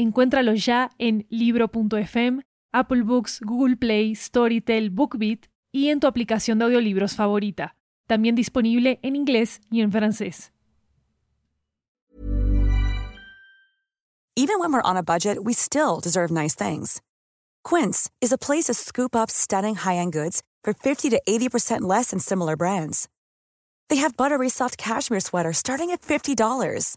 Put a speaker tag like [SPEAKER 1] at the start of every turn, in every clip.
[SPEAKER 1] Encuéntralo ya en libro.fm, Apple Books, Google Play, Storytel, BookBeat y en tu aplicación de audiolibros favorita. También disponible en inglés y en francés.
[SPEAKER 2] Even when we're on a budget, we still deserve nice things. Quince is a place to scoop up stunning high-end goods for 50 to 80% less than similar brands. They have buttery soft cashmere sweaters starting at $50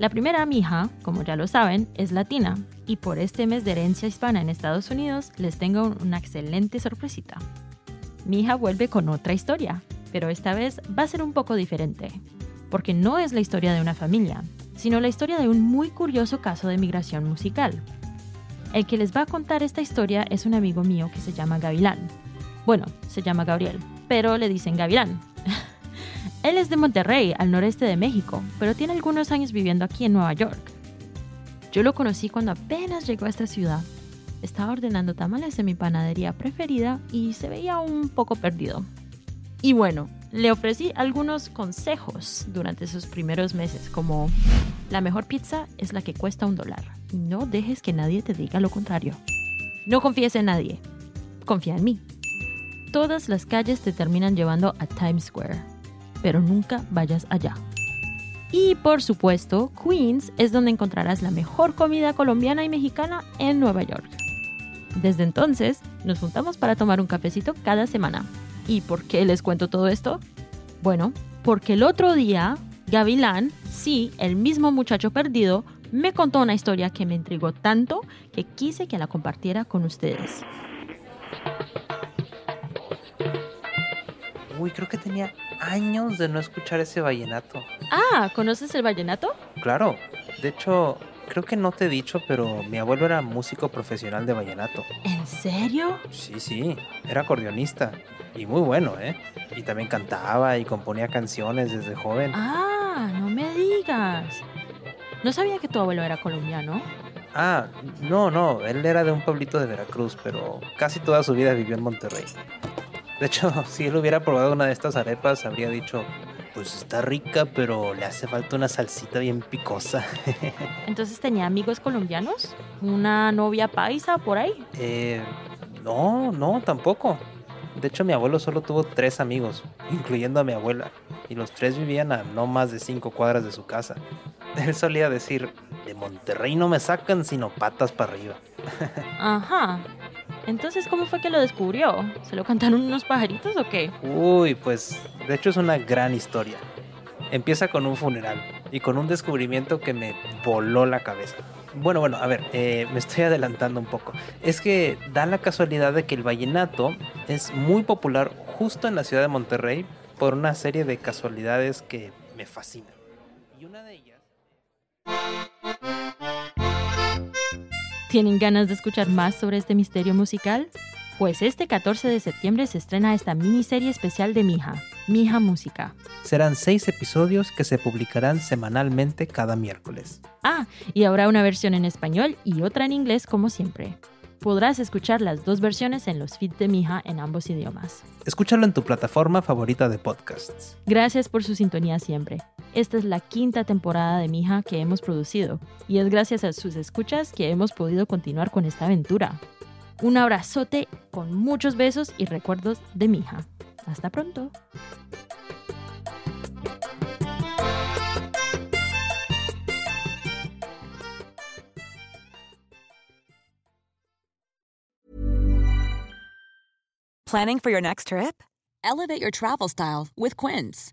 [SPEAKER 3] La primera mija, como ya lo saben, es latina y por este mes de herencia hispana en Estados Unidos les tengo una excelente sorpresita. Mi hija vuelve con otra historia, pero esta vez va a ser un poco diferente, porque no es la historia de una familia, sino la historia de un muy curioso caso de migración musical. El que les va a contar esta historia es un amigo mío que se llama Gavilán. Bueno, se llama Gabriel, pero le dicen Gavilán, él es de Monterrey, al noreste de México, pero tiene algunos años viviendo aquí en Nueva York. Yo lo conocí cuando apenas llegó a esta ciudad. Estaba ordenando tamales en mi panadería preferida y se veía un poco perdido. Y bueno, le ofrecí algunos consejos durante sus primeros meses, como la mejor pizza es la que cuesta un dólar. No dejes que nadie te diga lo contrario. No confíes en nadie. Confía en mí. Todas las calles te terminan llevando a Times Square pero nunca vayas allá. Y por supuesto, Queens es donde encontrarás la mejor comida colombiana y mexicana en Nueva York. Desde entonces, nos juntamos para tomar un cafecito cada semana. ¿Y por qué les cuento todo esto? Bueno, porque el otro día, Gavilán, sí, el mismo muchacho perdido, me contó una historia que me intrigó tanto que quise que la compartiera con ustedes.
[SPEAKER 4] Uy, creo que tenía años de no escuchar ese vallenato.
[SPEAKER 3] Ah, ¿conoces el vallenato?
[SPEAKER 4] Claro. De hecho, creo que no te he dicho, pero mi abuelo era músico profesional de vallenato.
[SPEAKER 3] ¿En serio?
[SPEAKER 4] Sí, sí. Era acordeonista. Y muy bueno, ¿eh? Y también cantaba y componía canciones desde joven.
[SPEAKER 3] Ah, no me digas. No sabía que tu abuelo era colombiano.
[SPEAKER 4] Ah, no, no. Él era de un pueblito de Veracruz, pero casi toda su vida vivió en Monterrey. De hecho, si él hubiera probado una de estas arepas, habría dicho, pues está rica, pero le hace falta una salsita bien picosa.
[SPEAKER 3] Entonces tenía amigos colombianos, una novia paisa por ahí.
[SPEAKER 4] Eh, no, no, tampoco. De hecho, mi abuelo solo tuvo tres amigos, incluyendo a mi abuela, y los tres vivían a no más de cinco cuadras de su casa. Él solía decir, de Monterrey no me sacan sino patas para arriba.
[SPEAKER 3] Ajá. Entonces, ¿cómo fue que lo descubrió? ¿Se lo cantaron unos pajaritos o qué?
[SPEAKER 4] Uy, pues de hecho es una gran historia. Empieza con un funeral y con un descubrimiento que me voló la cabeza. Bueno, bueno, a ver, eh, me estoy adelantando un poco. Es que da la casualidad de que el vallenato es muy popular justo en la ciudad de Monterrey por una serie de casualidades que me fascinan. Y una de ellas...
[SPEAKER 3] ¿Tienen ganas de escuchar más sobre este misterio musical? Pues este 14 de septiembre se estrena esta miniserie especial de Mija, Mija Música.
[SPEAKER 4] Serán seis episodios que se publicarán semanalmente cada miércoles.
[SPEAKER 3] Ah, y habrá una versión en español y otra en inglés como siempre. Podrás escuchar las dos versiones en los feeds de Mija en ambos idiomas.
[SPEAKER 4] Escúchalo en tu plataforma favorita de podcasts.
[SPEAKER 3] Gracias por su sintonía siempre. Esta es la quinta temporada de Mija que hemos producido y es gracias a sus escuchas que hemos podido continuar con esta aventura. Un abrazote con muchos besos y recuerdos de Mija. Hasta pronto.
[SPEAKER 2] Planning for your next trip?
[SPEAKER 5] Elevate your travel style with Quince.